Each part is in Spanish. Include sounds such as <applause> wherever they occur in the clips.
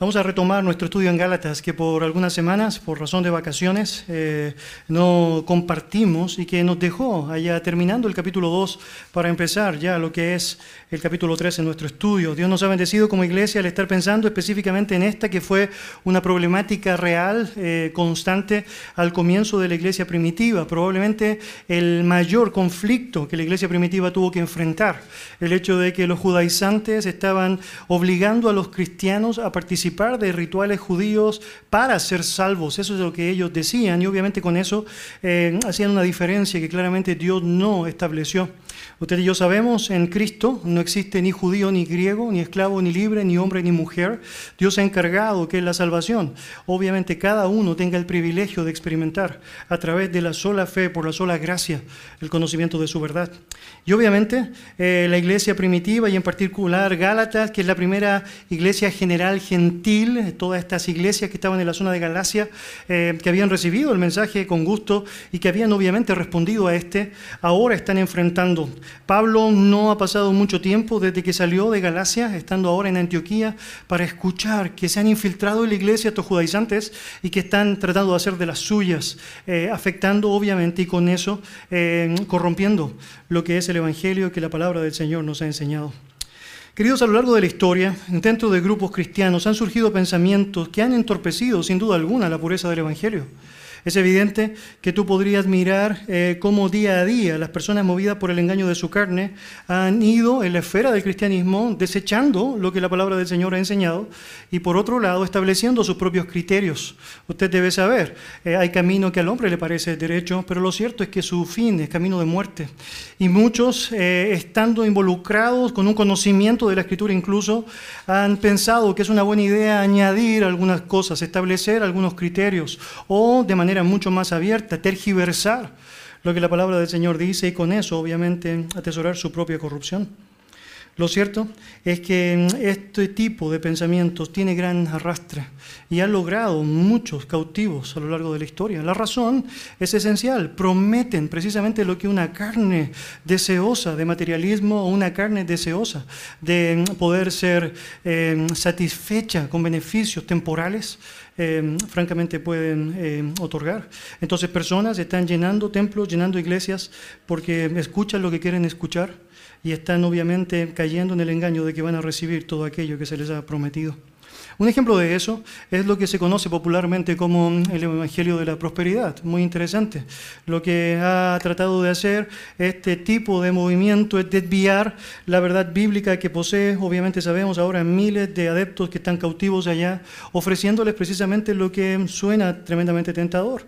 Vamos a retomar nuestro estudio en Gálatas, que por algunas semanas, por razón de vacaciones, eh, no compartimos y que nos dejó allá terminando el capítulo 2 para empezar ya lo que es el capítulo 3 en nuestro estudio. Dios nos ha bendecido como iglesia al estar pensando específicamente en esta, que fue una problemática real, eh, constante al comienzo de la iglesia primitiva, probablemente el mayor conflicto que la iglesia primitiva tuvo que enfrentar, el hecho de que los judaizantes estaban obligando a los cristianos a participar de rituales judíos para ser salvos. Eso es lo que ellos decían y obviamente con eso eh, hacían una diferencia que claramente Dios no estableció. Ustedes y yo sabemos, en Cristo no existe ni judío ni griego, ni esclavo ni libre, ni hombre ni mujer. Dios ha encargado que la salvación. Obviamente cada uno tenga el privilegio de experimentar a través de la sola fe, por la sola gracia, el conocimiento de su verdad. Y obviamente eh, la iglesia primitiva y en particular Gálatas, que es la primera iglesia general gentil, todas estas iglesias que estaban en la zona de Galacia, eh, que habían recibido el mensaje con gusto y que habían obviamente respondido a este, ahora están enfrentando Pablo no ha pasado mucho tiempo desde que salió de Galacia, estando ahora en Antioquía, para escuchar que se han infiltrado en la iglesia estos judaizantes y que están tratando de hacer de las suyas, eh, afectando obviamente y con eso eh, corrompiendo lo que es el Evangelio que la palabra del Señor nos ha enseñado. Queridos, a lo largo de la historia, dentro de grupos cristianos han surgido pensamientos que han entorpecido sin duda alguna la pureza del Evangelio. Es evidente que tú podrías mirar eh, cómo día a día las personas movidas por el engaño de su carne han ido en la esfera del cristianismo desechando lo que la palabra del Señor ha enseñado y por otro lado estableciendo sus propios criterios. Usted debe saber, eh, hay camino que al hombre le parece derecho, pero lo cierto es que su fin es camino de muerte. Y muchos, eh, estando involucrados con un conocimiento de la escritura incluso, han pensado que es una buena idea añadir algunas cosas, establecer algunos criterios o de manera mucho más abierta, tergiversar lo que la palabra del Señor dice y con eso obviamente atesorar su propia corrupción. Lo cierto es que este tipo de pensamientos tiene gran arrastre y ha logrado muchos cautivos a lo largo de la historia. La razón es esencial. Prometen precisamente lo que una carne deseosa de materialismo o una carne deseosa de poder ser eh, satisfecha con beneficios temporales eh, francamente pueden eh, otorgar. Entonces personas están llenando templos, llenando iglesias porque escuchan lo que quieren escuchar y están obviamente cayendo en el engaño de que van a recibir todo aquello que se les ha prometido. Un ejemplo de eso es lo que se conoce popularmente como el Evangelio de la Prosperidad. Muy interesante. Lo que ha tratado de hacer este tipo de movimiento es desviar la verdad bíblica que posee, obviamente sabemos ahora, miles de adeptos que están cautivos allá, ofreciéndoles precisamente lo que suena tremendamente tentador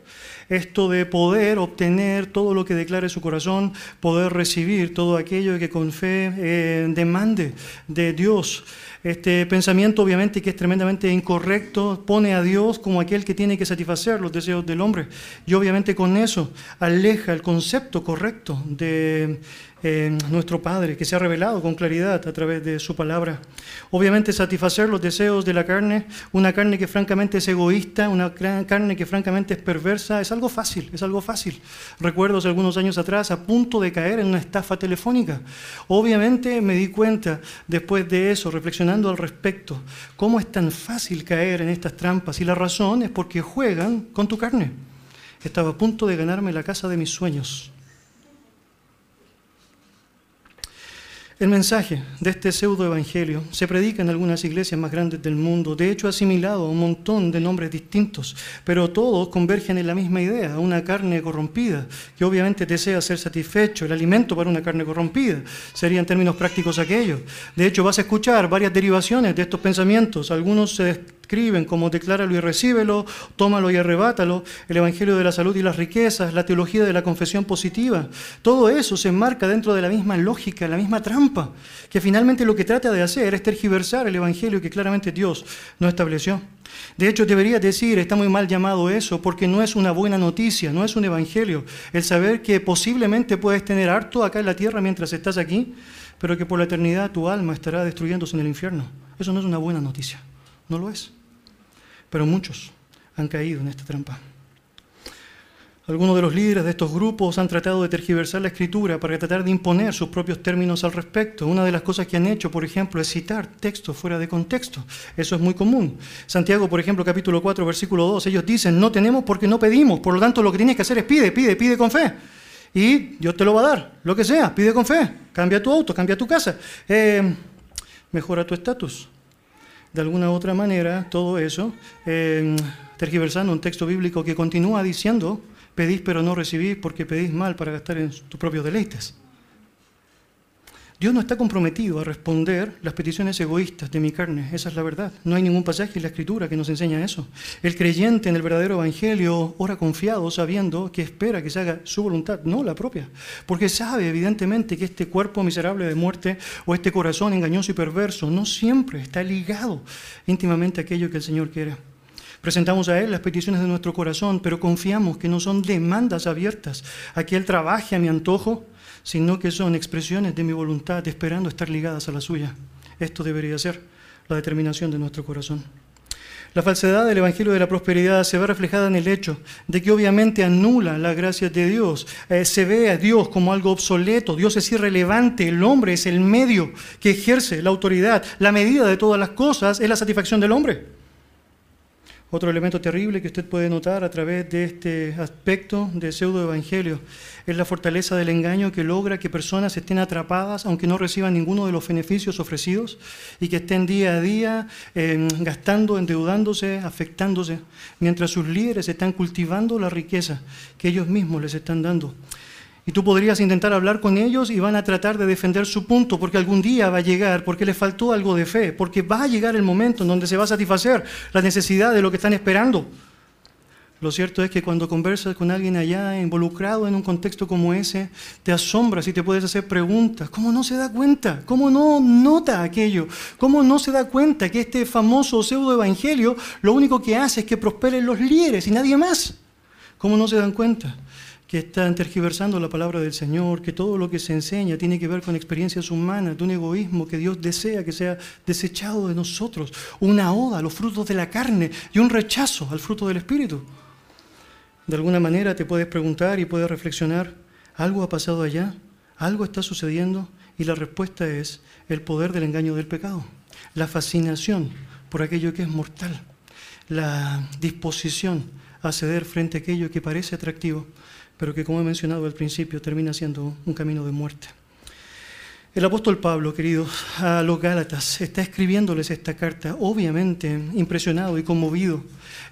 esto de poder obtener todo lo que declare su corazón, poder recibir todo aquello que con fe eh, demande de Dios. Este pensamiento obviamente que es tremendamente incorrecto pone a Dios como aquel que tiene que satisfacer los deseos del hombre. Y obviamente con eso aleja el concepto correcto de nuestro Padre, que se ha revelado con claridad a través de su palabra. Obviamente satisfacer los deseos de la carne, una carne que francamente es egoísta, una carne que francamente es perversa, es algo fácil, es algo fácil. Recuerdo hace algunos años atrás a punto de caer en una estafa telefónica. Obviamente me di cuenta después de eso, reflexionando al respecto, cómo es tan fácil caer en estas trampas y la razón es porque juegan con tu carne. Estaba a punto de ganarme la casa de mis sueños El mensaje de este pseudo evangelio se predica en algunas iglesias más grandes del mundo, de hecho asimilado a un montón de nombres distintos, pero todos convergen en la misma idea, una carne corrompida, que obviamente desea ser satisfecho, el alimento para una carne corrompida, sería en términos prácticos aquello. De hecho, vas a escuchar varias derivaciones de estos pensamientos, algunos se escriben como decláralo y recíbelo, tómalo y arrebátalo, el Evangelio de la salud y las riquezas, la teología de la confesión positiva. Todo eso se enmarca dentro de la misma lógica, la misma trampa, que finalmente lo que trata de hacer es tergiversar el Evangelio que claramente Dios no estableció. De hecho, debería decir, está muy mal llamado eso, porque no es una buena noticia, no es un evangelio. El saber que posiblemente puedes tener harto acá en la tierra mientras estás aquí, pero que por la eternidad tu alma estará destruyéndose en el infierno. Eso no es una buena noticia, no lo es pero muchos han caído en esta trampa. Algunos de los líderes de estos grupos han tratado de tergiversar la escritura para tratar de imponer sus propios términos al respecto. Una de las cosas que han hecho, por ejemplo, es citar textos fuera de contexto. Eso es muy común. Santiago, por ejemplo, capítulo 4, versículo 2, ellos dicen, no tenemos porque no pedimos, por lo tanto lo que tienes que hacer es pide, pide, pide con fe. Y Dios te lo va a dar, lo que sea, pide con fe. Cambia tu auto, cambia tu casa, eh, mejora tu estatus. De alguna u otra manera, todo eso, eh, tergiversando un texto bíblico que continúa diciendo, Pedís pero no recibís porque pedís mal para gastar en tus propios deleites. Dios no está comprometido a responder las peticiones egoístas de mi carne, esa es la verdad. No hay ningún pasaje en la Escritura que nos enseña eso. El creyente en el verdadero Evangelio ora confiado, sabiendo que espera que se haga su voluntad, no la propia, porque sabe evidentemente que este cuerpo miserable de muerte o este corazón engañoso y perverso no siempre está ligado íntimamente a aquello que el Señor quiere. Presentamos a Él las peticiones de nuestro corazón, pero confiamos que no son demandas abiertas a que Él trabaje a mi antojo, sino que son expresiones de mi voluntad esperando estar ligadas a la suya. Esto debería ser la determinación de nuestro corazón. La falsedad del Evangelio de la Prosperidad se ve reflejada en el hecho de que obviamente anula la gracia de Dios. Eh, se ve a Dios como algo obsoleto, Dios es irrelevante, el hombre es el medio que ejerce la autoridad, la medida de todas las cosas es la satisfacción del hombre. Otro elemento terrible que usted puede notar a través de este aspecto de pseudo-evangelio es la fortaleza del engaño que logra que personas estén atrapadas aunque no reciban ninguno de los beneficios ofrecidos y que estén día a día eh, gastando, endeudándose, afectándose, mientras sus líderes están cultivando la riqueza que ellos mismos les están dando. Y tú podrías intentar hablar con ellos y van a tratar de defender su punto, porque algún día va a llegar, porque les faltó algo de fe, porque va a llegar el momento en donde se va a satisfacer la necesidad de lo que están esperando. Lo cierto es que cuando conversas con alguien allá involucrado en un contexto como ese, te asombras y te puedes hacer preguntas. ¿Cómo no se da cuenta? ¿Cómo no nota aquello? ¿Cómo no se da cuenta que este famoso pseudo evangelio lo único que hace es que prosperen los líderes y nadie más? ¿Cómo no se dan cuenta? Que están tergiversando la palabra del Señor, que todo lo que se enseña tiene que ver con experiencias humanas, de un egoísmo que Dios desea que sea desechado de nosotros, una oda a los frutos de la carne y un rechazo al fruto del Espíritu. De alguna manera te puedes preguntar y puedes reflexionar, ¿algo ha pasado allá? ¿Algo está sucediendo? Y la respuesta es el poder del engaño del pecado, la fascinación por aquello que es mortal, la disposición a ceder frente a aquello que parece atractivo pero que como he mencionado al principio termina siendo un camino de muerte. El apóstol Pablo, queridos, a los Gálatas, está escribiéndoles esta carta, obviamente impresionado y conmovido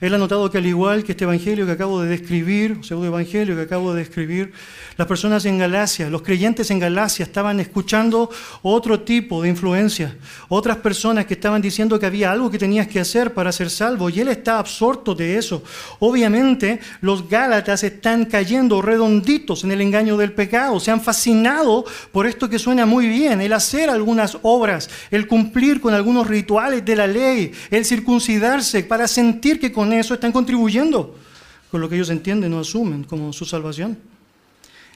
él ha notado que al igual que este evangelio que acabo de describir, o segundo evangelio que acabo de describir, las personas en Galacia, los creyentes en Galacia estaban escuchando otro tipo de influencia, otras personas que estaban diciendo que había algo que tenías que hacer para ser salvo, y él está absorto de eso. Obviamente, los Gálatas están cayendo redonditos en el engaño del pecado, se han fascinado por esto que suena muy bien, el hacer algunas obras, el cumplir con algunos rituales de la ley, el circuncidarse para sentir que con eso están contribuyendo con lo que ellos entienden o asumen como su salvación.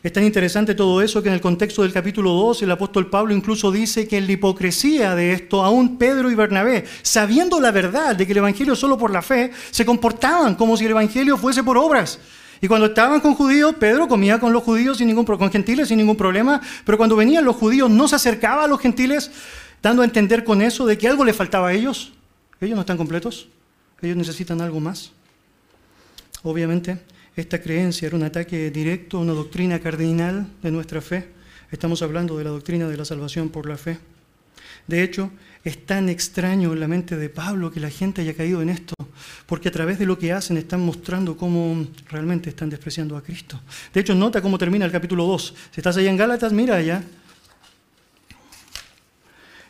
Es tan interesante todo eso que en el contexto del capítulo 2 el apóstol Pablo incluso dice que en la hipocresía de esto, aún Pedro y Bernabé, sabiendo la verdad de que el Evangelio es solo por la fe, se comportaban como si el Evangelio fuese por obras. Y cuando estaban con judíos, Pedro comía con los judíos sin ningún con gentiles sin ningún problema, pero cuando venían los judíos no se acercaba a los gentiles, dando a entender con eso de que algo le faltaba a ellos. Ellos no están completos. Ellos necesitan algo más. Obviamente, esta creencia era un ataque directo a una doctrina cardinal de nuestra fe. Estamos hablando de la doctrina de la salvación por la fe. De hecho, es tan extraño en la mente de Pablo que la gente haya caído en esto, porque a través de lo que hacen están mostrando cómo realmente están despreciando a Cristo. De hecho, nota cómo termina el capítulo 2. Si estás allá en Gálatas, mira allá.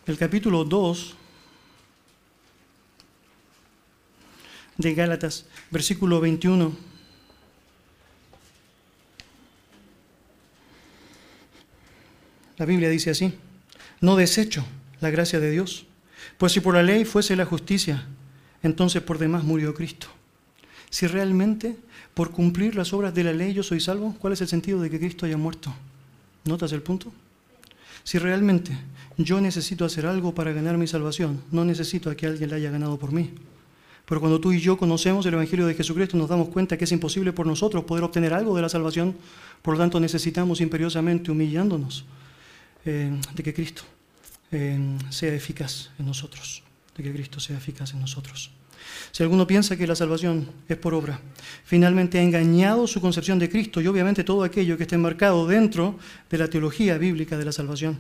El capítulo 2 de Gálatas, versículo 21. La Biblia dice así, no desecho la gracia de Dios, pues si por la ley fuese la justicia, entonces por demás murió Cristo. Si realmente por cumplir las obras de la ley yo soy salvo, ¿cuál es el sentido de que Cristo haya muerto? ¿Notas el punto? Si realmente yo necesito hacer algo para ganar mi salvación, no necesito a que alguien la haya ganado por mí Pero cuando tú y yo conocemos el Evangelio de Jesucristo nos damos cuenta que es imposible por nosotros poder obtener algo de la salvación. Por lo tanto necesitamos imperiosamente, humillándonos, eh, de que Cristo sea eficaz en nosotros. De que Cristo sea eficaz en nosotros. Si alguno piensa que la salvación es por obra, finalmente ha engañado su concepción de Cristo y obviamente todo aquello que está enmarcado dentro de la teología bíblica de la salvación.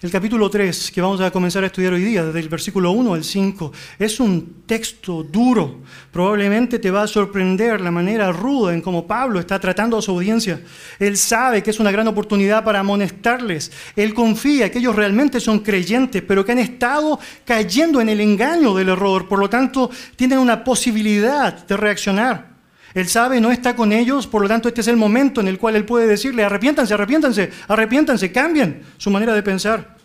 El capítulo 3, que vamos a comenzar a estudiar hoy día, desde el versículo 1 al 5, es un texto duro. Probablemente te va a sorprender la manera ruda en cómo Pablo está tratando a su audiencia. Él sabe que es una gran oportunidad para amonestarles. Él confía que ellos realmente son creyentes, pero que han estado cayendo en el engaño del error. Por lo tanto, tienen una posibilidad de reaccionar. Él sabe, no está con ellos, por lo tanto este es el momento en el cual Él puede decirle, arrepiéntanse, arrepiéntanse, arrepiéntanse, cambien su manera de pensar.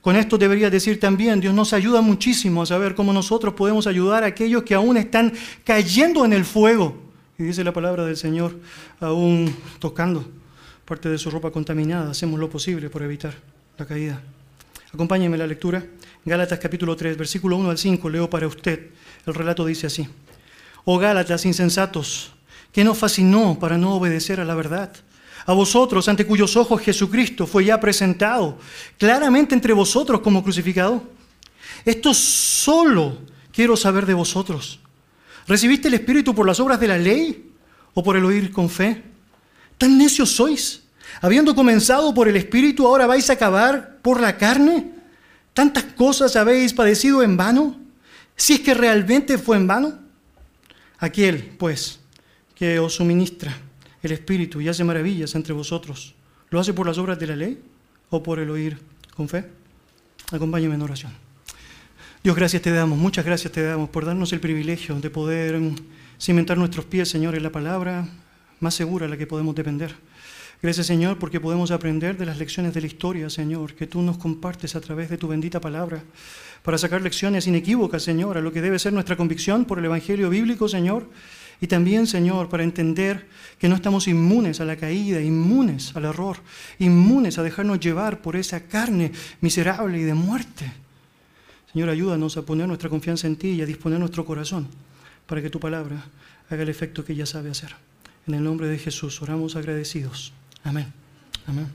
Con esto debería decir también, Dios nos ayuda muchísimo a saber cómo nosotros podemos ayudar a aquellos que aún están cayendo en el fuego. Y dice la palabra del Señor, aún tocando parte de su ropa contaminada, hacemos lo posible por evitar la caída. Acompáñenme la lectura. Gálatas capítulo 3, versículo 1 al 5, leo para usted. El relato dice así. Oh Gálatas insensatos, ¿qué nos fascinó para no obedecer a la verdad? A vosotros, ante cuyos ojos Jesucristo fue ya presentado claramente entre vosotros como crucificado. Esto solo quiero saber de vosotros. ¿Recibiste el Espíritu por las obras de la ley o por el oír con fe? ¿Tan necios sois? Habiendo comenzado por el Espíritu, ahora vais a acabar por la carne. ¿Tantas cosas habéis padecido en vano? Si es que realmente fue en vano. Aquel, pues, que os suministra el Espíritu y hace maravillas entre vosotros, ¿lo hace por las obras de la ley o por el oír con fe? Acompáñame en oración. Dios, gracias te damos, muchas gracias te damos por darnos el privilegio de poder mm, cimentar nuestros pies, Señor, en la palabra más segura a la que podemos depender. Gracias, Señor, porque podemos aprender de las lecciones de la historia, Señor, que tú nos compartes a través de tu bendita palabra, para sacar lecciones inequívocas, Señor, a lo que debe ser nuestra convicción por el Evangelio bíblico, Señor, y también, Señor, para entender que no estamos inmunes a la caída, inmunes al error, inmunes a dejarnos llevar por esa carne miserable y de muerte. Señor, ayúdanos a poner nuestra confianza en ti y a disponer nuestro corazón para que tu palabra haga el efecto que ella sabe hacer. En el nombre de Jesús oramos agradecidos. Amén. Amén.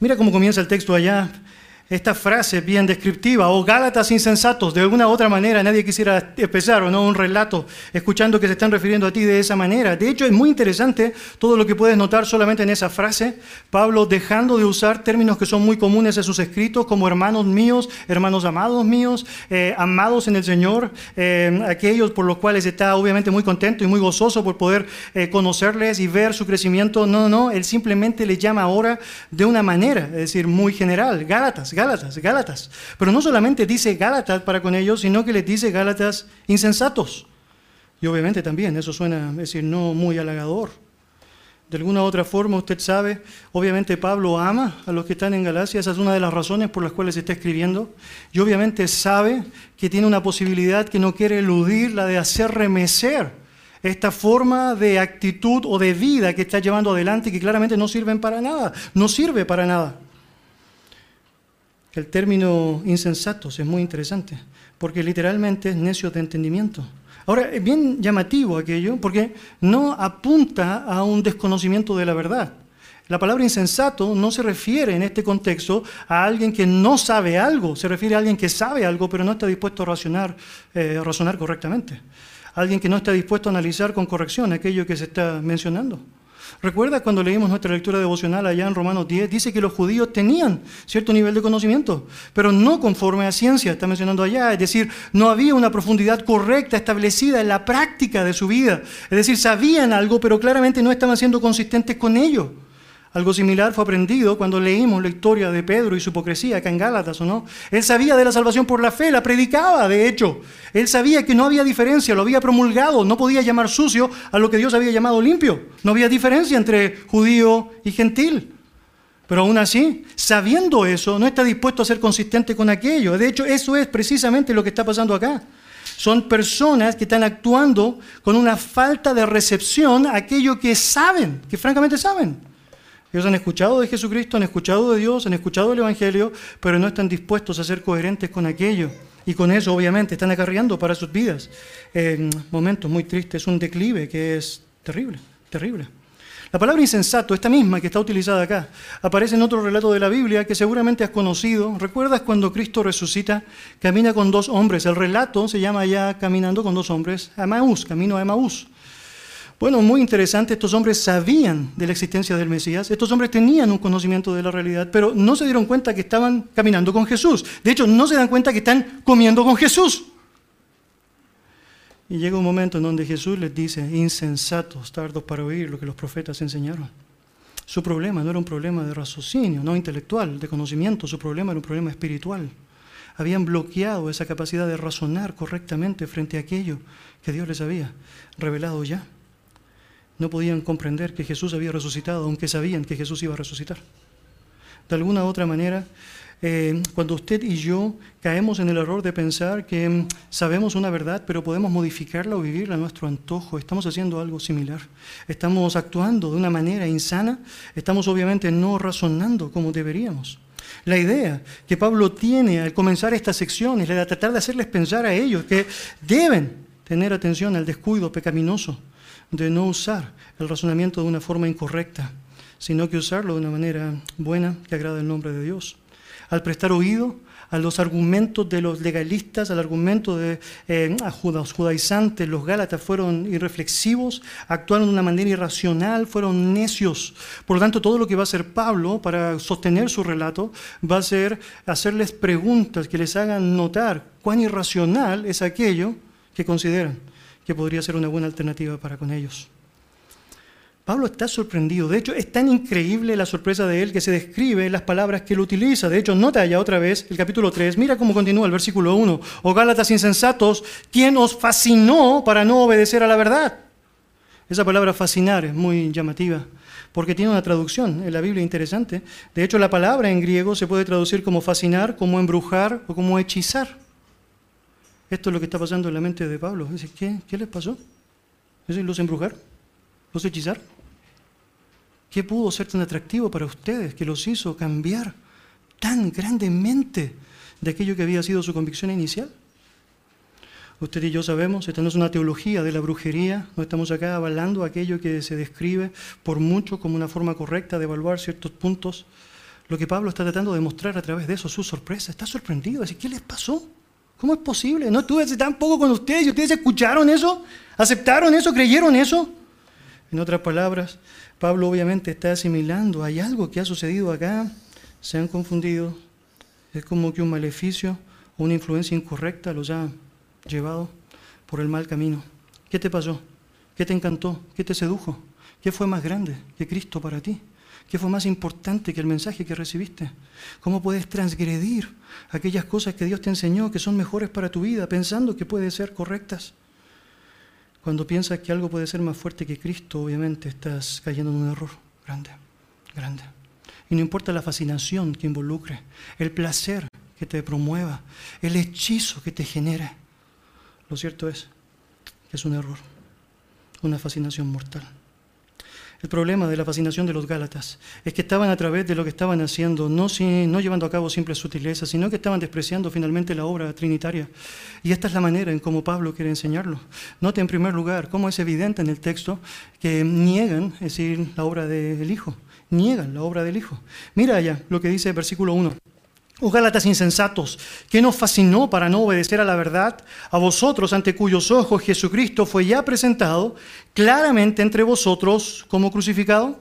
Mira cómo comienza el texto allá esta frase bien descriptiva, o Gálatas insensatos, de alguna otra manera nadie quisiera empezar o no un relato escuchando que se están refiriendo a ti de esa manera. De hecho, es muy interesante todo lo que puedes notar solamente en esa frase. Pablo dejando de usar términos que son muy comunes en sus escritos, como hermanos míos, hermanos amados míos, eh, amados en el Señor, eh, aquellos por los cuales está obviamente muy contento y muy gozoso por poder eh, conocerles y ver su crecimiento. No, no, él simplemente les llama ahora de una manera, es decir, muy general, Gálatas Gálatas, Gálatas. Pero no solamente dice Gálatas para con ellos, sino que les dice Gálatas insensatos. Y obviamente también eso suena, es decir, no muy halagador. De alguna otra forma, usted sabe, obviamente Pablo ama a los que están en Galacia, esa es una de las razones por las cuales está escribiendo. Y obviamente sabe que tiene una posibilidad que no quiere eludir, la de hacer remecer esta forma de actitud o de vida que está llevando adelante y que claramente no sirven para nada, no sirve para nada. El término insensatos es muy interesante, porque literalmente es necio de entendimiento. Ahora, es bien llamativo aquello, porque no apunta a un desconocimiento de la verdad. La palabra insensato no se refiere en este contexto a alguien que no sabe algo, se refiere a alguien que sabe algo, pero no está dispuesto a razonar, eh, a razonar correctamente. Alguien que no está dispuesto a analizar con corrección aquello que se está mencionando. Recuerda cuando leímos nuestra lectura devocional allá en Romanos 10, dice que los judíos tenían cierto nivel de conocimiento, pero no conforme a ciencia, está mencionando allá, es decir, no había una profundidad correcta establecida en la práctica de su vida, es decir, sabían algo, pero claramente no estaban siendo consistentes con ello. Algo similar fue aprendido cuando leímos la historia de Pedro y su hipocresía acá en Gálatas, ¿o no? Él sabía de la salvación por la fe, la predicaba, de hecho. Él sabía que no había diferencia, lo había promulgado, no podía llamar sucio a lo que Dios había llamado limpio. No había diferencia entre judío y gentil. Pero aún así, sabiendo eso, no está dispuesto a ser consistente con aquello. De hecho, eso es precisamente lo que está pasando acá. Son personas que están actuando con una falta de recepción a aquello que saben, que francamente saben. Ellos han escuchado de Jesucristo, han escuchado de Dios, han escuchado del Evangelio, pero no están dispuestos a ser coherentes con aquello. Y con eso, obviamente, están acarreando para sus vidas eh, momentos muy tristes, un declive que es terrible, terrible. La palabra insensato, esta misma que está utilizada acá, aparece en otro relato de la Biblia que seguramente has conocido. ¿Recuerdas cuando Cristo resucita? Camina con dos hombres. El relato se llama ya Caminando con dos hombres, Amaús, camino a Emaús. Bueno, muy interesante, estos hombres sabían de la existencia del Mesías, estos hombres tenían un conocimiento de la realidad, pero no se dieron cuenta que estaban caminando con Jesús. De hecho, no se dan cuenta que están comiendo con Jesús. Y llega un momento en donde Jesús les dice, insensatos, tardos para oír lo que los profetas enseñaron. Su problema no era un problema de raciocinio, no intelectual, de conocimiento, su problema era un problema espiritual. Habían bloqueado esa capacidad de razonar correctamente frente a aquello que Dios les había revelado ya. No podían comprender que Jesús había resucitado, aunque sabían que Jesús iba a resucitar. De alguna otra manera, eh, cuando usted y yo caemos en el error de pensar que mm, sabemos una verdad, pero podemos modificarla o vivirla a nuestro antojo, estamos haciendo algo similar. Estamos actuando de una manera insana, estamos obviamente no razonando como deberíamos. La idea que Pablo tiene al comenzar esta sección es la de tratar de hacerles pensar a ellos que deben tener atención al descuido pecaminoso de no usar el razonamiento de una forma incorrecta, sino que usarlo de una manera buena que agrada el nombre de Dios al prestar oído a los argumentos de los legalistas, al argumento de eh, los judaizantes, los gálatas fueron irreflexivos, actuaron de una manera irracional, fueron necios. Por lo tanto, todo lo que va a hacer Pablo para sostener su relato va a ser hacerles preguntas que les hagan notar cuán irracional es aquello que consideran que podría ser una buena alternativa para con ellos. Pablo está sorprendido. De hecho, es tan increíble la sorpresa de él que se describe las palabras que él utiliza. De hecho, nota ya otra vez el capítulo 3. Mira cómo continúa el versículo 1. Oh Gálatas insensatos, ¿quién os fascinó para no obedecer a la verdad? Esa palabra fascinar es muy llamativa porque tiene una traducción en la Biblia interesante. De hecho, la palabra en griego se puede traducir como fascinar, como embrujar o como hechizar. Esto es lo que está pasando en la mente de Pablo. Dice, ¿qué, ¿qué les pasó? ¿Es los embrujar? ¿Los hechizar? ¿Qué pudo ser tan atractivo para ustedes que los hizo cambiar tan grandemente de aquello que había sido su convicción inicial? Usted y yo sabemos, esta no es una teología de la brujería, no estamos acá avalando aquello que se describe por mucho como una forma correcta de evaluar ciertos puntos. Lo que Pablo está tratando de mostrar a través de eso, su sorpresa, está sorprendido, ¿qué les pasó? ¿Cómo es posible? No estuve hace tan poco con ustedes y ustedes escucharon eso, aceptaron eso, creyeron eso. En otras palabras, Pablo obviamente está asimilando, hay algo que ha sucedido acá, se han confundido, es como que un maleficio o una influencia incorrecta los ha llevado por el mal camino. ¿Qué te pasó? ¿Qué te encantó? ¿Qué te sedujo? ¿Qué fue más grande que Cristo para ti? ¿Qué fue más importante que el mensaje que recibiste? ¿Cómo puedes transgredir aquellas cosas que Dios te enseñó que son mejores para tu vida, pensando que pueden ser correctas? Cuando piensas que algo puede ser más fuerte que Cristo, obviamente estás cayendo en un error grande, grande. Y no importa la fascinación que involucre, el placer que te promueva, el hechizo que te genere. Lo cierto es que es un error, una fascinación mortal. El problema de la fascinación de los Gálatas es que estaban a través de lo que estaban haciendo, no, no llevando a cabo simples sutilezas, sino que estaban despreciando finalmente la obra trinitaria. Y esta es la manera en cómo Pablo quiere enseñarlo. Note en primer lugar cómo es evidente en el texto que niegan, es decir, la obra del Hijo. Niegan la obra del Hijo. Mira allá lo que dice el versículo 1. Oh Gálatas insensatos, ¿qué nos fascinó para no obedecer a la verdad? A vosotros, ante cuyos ojos Jesucristo fue ya presentado claramente entre vosotros como crucificado.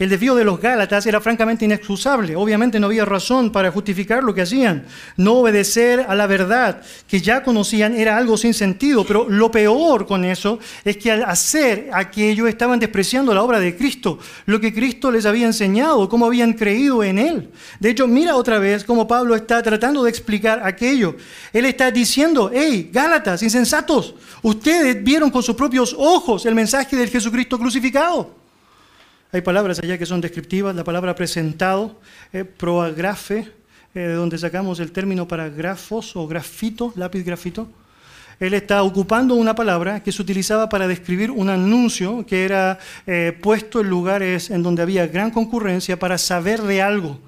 El desvío de los Gálatas era francamente inexcusable. Obviamente no había razón para justificar lo que hacían. No obedecer a la verdad que ya conocían era algo sin sentido, pero lo peor con eso es que al hacer aquello estaban despreciando la obra de Cristo, lo que Cristo les había enseñado, cómo habían creído en Él. De hecho, mira otra vez cómo Pablo está tratando de explicar aquello. Él está diciendo, hey, Gálatas, insensatos, ustedes vieron con sus propios ojos el mensaje del Jesucristo crucificado. Hay palabras allá que son descriptivas, la palabra presentado, eh, proagrafe, eh, de donde sacamos el término para grafos o grafito, lápiz grafito. Él está ocupando una palabra que se utilizaba para describir un anuncio que era eh, puesto en lugares en donde había gran concurrencia para saber de algo.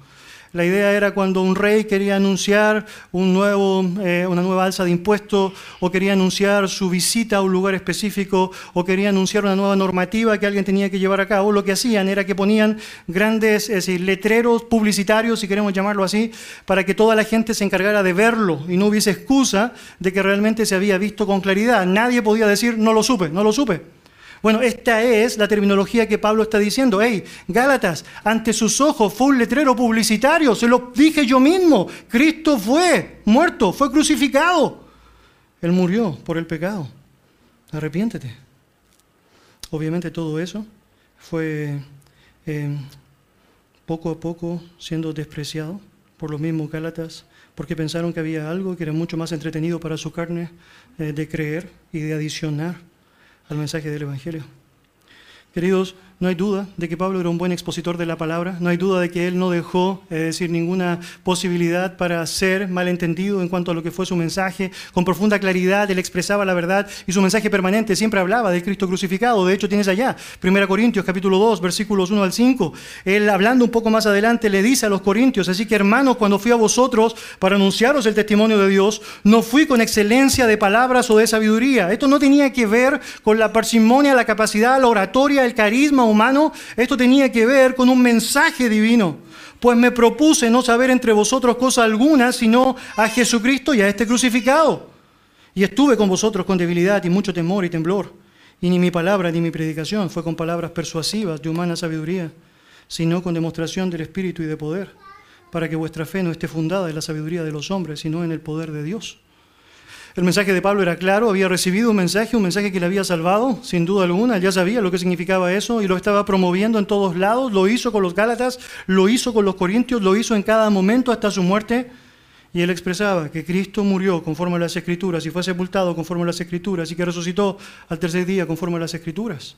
La idea era cuando un rey quería anunciar un nuevo, eh, una nueva alza de impuestos o quería anunciar su visita a un lugar específico o quería anunciar una nueva normativa que alguien tenía que llevar a cabo, lo que hacían era que ponían grandes letreros publicitarios, si queremos llamarlo así, para que toda la gente se encargara de verlo y no hubiese excusa de que realmente se había visto con claridad. Nadie podía decir, no lo supe, no lo supe. Bueno, esta es la terminología que Pablo está diciendo. Hey, Gálatas, ante sus ojos fue un letrero publicitario, se lo dije yo mismo. Cristo fue muerto, fue crucificado. Él murió por el pecado. Arrepiéntete. Obviamente todo eso fue eh, poco a poco siendo despreciado por los mismos Gálatas, porque pensaron que había algo que era mucho más entretenido para su carne eh, de creer y de adicionar al mensaje del Evangelio. Queridos, no hay duda de que Pablo era un buen expositor de la palabra, no hay duda de que él no dejó es decir ninguna posibilidad para ser malentendido en cuanto a lo que fue su mensaje. Con profunda claridad él expresaba la verdad y su mensaje permanente siempre hablaba del Cristo crucificado. De hecho, tienes allá, 1 Corintios capítulo 2, versículos 1 al 5. Él hablando un poco más adelante le dice a los corintios, así que hermanos, cuando fui a vosotros para anunciaros el testimonio de Dios, no fui con excelencia de palabras o de sabiduría. Esto no tenía que ver con la parsimonia, la capacidad, la oratoria, el carisma esto tenía que ver con un mensaje divino. Pues me propuse no saber entre vosotros cosa alguna, sino a Jesucristo y a este crucificado. Y estuve con vosotros con debilidad y mucho temor y temblor. Y ni mi palabra ni mi predicación fue con palabras persuasivas de humana sabiduría, sino con demostración del Espíritu y de poder, para que vuestra fe no esté fundada en la sabiduría de los hombres, sino en el poder de Dios. El mensaje de Pablo era claro, había recibido un mensaje, un mensaje que le había salvado, sin duda alguna, ya sabía lo que significaba eso y lo estaba promoviendo en todos lados, lo hizo con los Gálatas, lo hizo con los Corintios, lo hizo en cada momento hasta su muerte. Y él expresaba que Cristo murió conforme a las Escrituras y fue sepultado conforme a las Escrituras y que resucitó al tercer día conforme a las Escrituras.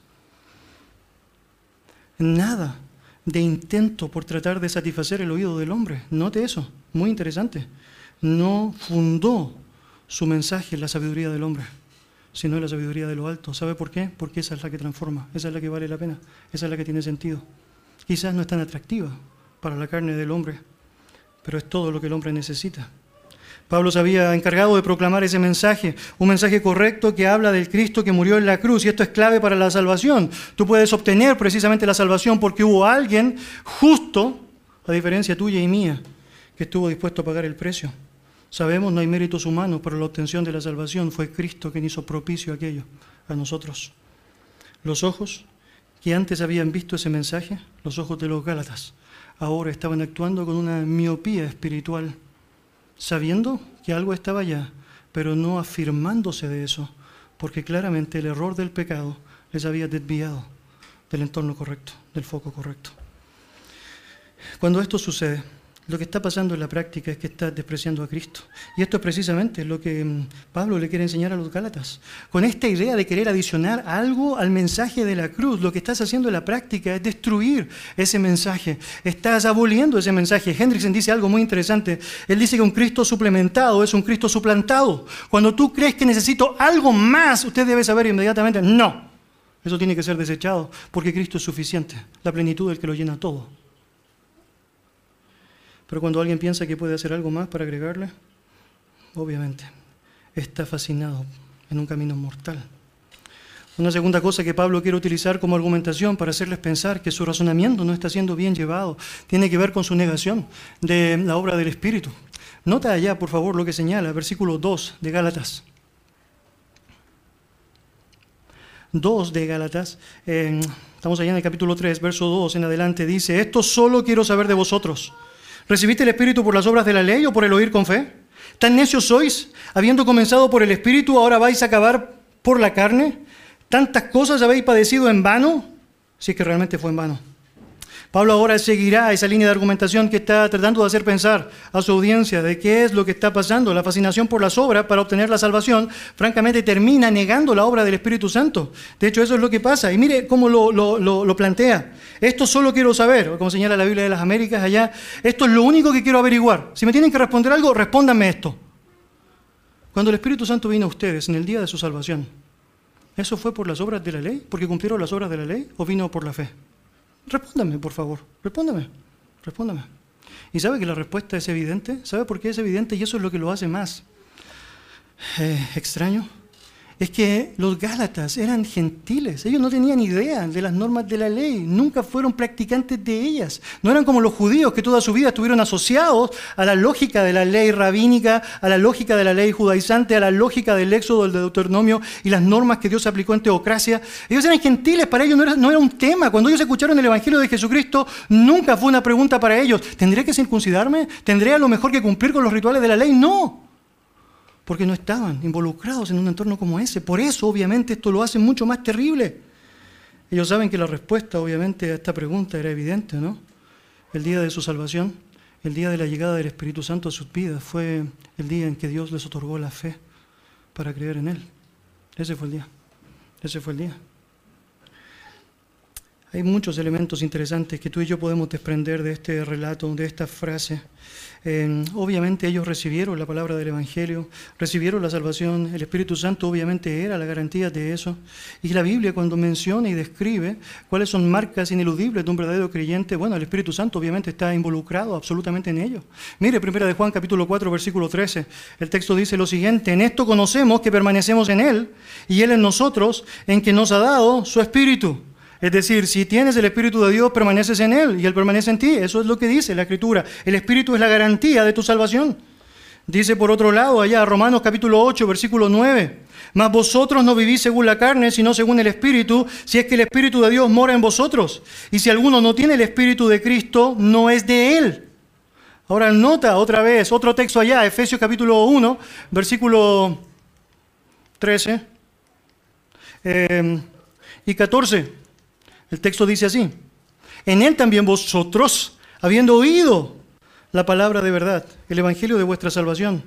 Nada de intento por tratar de satisfacer el oído del hombre. Note eso, muy interesante. No fundó su mensaje es la sabiduría del hombre, sino es la sabiduría de lo alto. ¿Sabe por qué? Porque esa es la que transforma, esa es la que vale la pena, esa es la que tiene sentido. Quizás no es tan atractiva para la carne del hombre, pero es todo lo que el hombre necesita. Pablo se había encargado de proclamar ese mensaje, un mensaje correcto que habla del Cristo que murió en la cruz, y esto es clave para la salvación. Tú puedes obtener precisamente la salvación porque hubo alguien justo, a diferencia tuya y mía, que estuvo dispuesto a pagar el precio. Sabemos, no hay méritos humanos para la obtención de la salvación. Fue Cristo quien hizo propicio aquello a nosotros. Los ojos que antes habían visto ese mensaje, los ojos de los Gálatas, ahora estaban actuando con una miopía espiritual, sabiendo que algo estaba allá, pero no afirmándose de eso, porque claramente el error del pecado les había desviado del entorno correcto, del foco correcto. Cuando esto sucede, lo que está pasando en la práctica es que estás despreciando a Cristo. Y esto es precisamente lo que mm, Pablo le quiere enseñar a los Gálatas. Con esta idea de querer adicionar algo al mensaje de la cruz, lo que estás haciendo en la práctica es destruir ese mensaje. Estás aboliendo ese mensaje. Hendrickson dice algo muy interesante. Él dice que un Cristo suplementado es un Cristo suplantado. Cuando tú crees que necesito algo más, usted debe saber inmediatamente, no. Eso tiene que ser desechado, porque Cristo es suficiente, la plenitud del que lo llena todo. Pero cuando alguien piensa que puede hacer algo más para agregarle, obviamente está fascinado en un camino mortal. Una segunda cosa que Pablo quiere utilizar como argumentación para hacerles pensar que su razonamiento no está siendo bien llevado tiene que ver con su negación de la obra del Espíritu. Nota allá, por favor, lo que señala, versículo 2 de Gálatas. 2 de Gálatas, estamos allá en el capítulo 3, verso 2 en adelante, dice, esto solo quiero saber de vosotros ¿Recibiste el Espíritu por las obras de la ley o por el oír con fe? ¿Tan necios sois? Habiendo comenzado por el Espíritu, ahora vais a acabar por la carne. ¿Tantas cosas habéis padecido en vano? Si es que realmente fue en vano. Pablo ahora seguirá esa línea de argumentación que está tratando de hacer pensar a su audiencia de qué es lo que está pasando. La fascinación por las obras para obtener la salvación, francamente, termina negando la obra del Espíritu Santo. De hecho, eso es lo que pasa. Y mire cómo lo, plantea. Esto solo quiero saber, como señala la Biblia de las Américas allá, esto es lo único que quiero averiguar. Si me tienen que responder algo, respóndanme esto. Cuando el Espíritu Santo vino a ustedes en el día de su salvación, ¿eso fue por las obras de la ley? ¿Porque cumplieron las obras de la ley? ¿O vino por la fe? Respóndame, por favor. Respóndame. Respóndame. ¿Y sabe que la respuesta es evidente? ¿Sabe por qué es evidente? Y eso es lo que lo hace más eh, extraño es que los Gálatas eran gentiles, ellos no tenían idea de las normas de la ley, nunca fueron practicantes de ellas, no eran como los judíos que toda su vida estuvieron asociados a la lógica de la ley rabínica, a la lógica de la ley judaizante, a la lógica del éxodo, del deuteronomio y las normas que Dios aplicó en teocracia. Ellos eran gentiles, para ellos no era, no era un tema. Cuando ellos escucharon el Evangelio de Jesucristo, nunca fue una pregunta para ellos, ¿tendré que circuncidarme? ¿Tendré a lo mejor que cumplir con los rituales de la ley? No porque no estaban involucrados en un entorno como ese. Por eso, obviamente, esto lo hace mucho más terrible. Ellos saben que la respuesta, obviamente, a esta pregunta era evidente, ¿no? El día de su salvación, el día de la llegada del Espíritu Santo a sus vidas, fue el día en que Dios les otorgó la fe para creer en Él. Ese fue el día. Ese fue el día. Hay muchos elementos interesantes que tú y yo podemos desprender de este relato, de esta frase obviamente ellos recibieron la palabra del Evangelio, recibieron la salvación, el Espíritu Santo obviamente era la garantía de eso. Y la Biblia cuando menciona y describe cuáles son marcas ineludibles de un verdadero creyente, bueno, el Espíritu Santo obviamente está involucrado absolutamente en ello. Mire, primera de Juan capítulo 4 versículo 13, el texto dice lo siguiente, en esto conocemos que permanecemos en Él y Él en nosotros, en que nos ha dado su Espíritu. Es decir, si tienes el Espíritu de Dios, permaneces en Él y Él permanece en ti. Eso es lo que dice la Escritura. El Espíritu es la garantía de tu salvación. Dice por otro lado allá, Romanos capítulo 8, versículo 9. Mas vosotros no vivís según la carne, sino según el Espíritu, si es que el Espíritu de Dios mora en vosotros. Y si alguno no tiene el Espíritu de Cristo, no es de Él. Ahora nota otra vez, otro texto allá, Efesios capítulo 1, versículo 13 eh, y 14. El texto dice así, en él también vosotros, habiendo oído la palabra de verdad, el evangelio de vuestra salvación,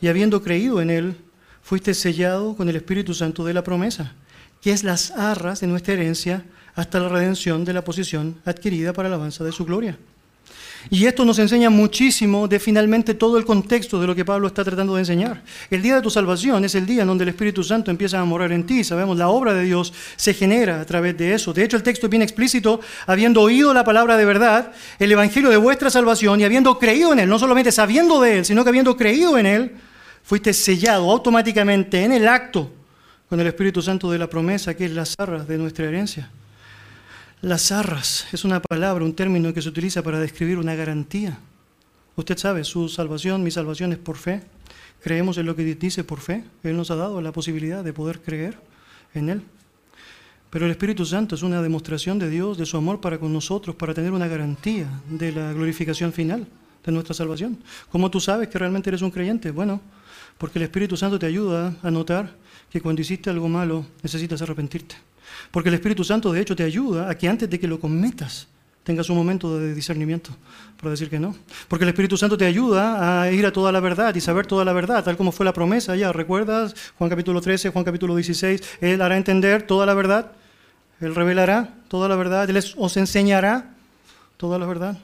y habiendo creído en él, fuiste sellado con el Espíritu Santo de la promesa, que es las arras de nuestra herencia hasta la redención de la posición adquirida para la alabanza de su gloria. Y esto nos enseña muchísimo de finalmente todo el contexto de lo que Pablo está tratando de enseñar. El día de tu salvación es el día en donde el Espíritu Santo empieza a morar en ti. Sabemos, la obra de Dios se genera a través de eso. De hecho, el texto es bien explícito, habiendo oído la palabra de verdad, el Evangelio de vuestra salvación y habiendo creído en él, no solamente sabiendo de él, sino que habiendo creído en él, fuiste sellado automáticamente en el acto con el Espíritu Santo de la promesa, que es las arras de nuestra herencia. Las arras es una palabra, un término que se utiliza para describir una garantía. Usted sabe, su salvación, mi salvación es por fe. Creemos en lo que dice por fe. Él nos ha dado la posibilidad de poder creer en Él. Pero el Espíritu Santo es una demostración de Dios, de su amor para con nosotros, para tener una garantía de la glorificación final de nuestra salvación. ¿Cómo tú sabes que realmente eres un creyente? Bueno, porque el Espíritu Santo te ayuda a notar que cuando hiciste algo malo necesitas arrepentirte. Porque el Espíritu Santo de hecho te ayuda a que antes de que lo cometas tengas un momento de discernimiento para decir que no. Porque el Espíritu Santo te ayuda a ir a toda la verdad y saber toda la verdad, tal como fue la promesa ya. ¿Recuerdas? Juan capítulo 13, Juan capítulo 16. Él hará entender toda la verdad. Él revelará toda la verdad. Él os enseñará toda la verdad.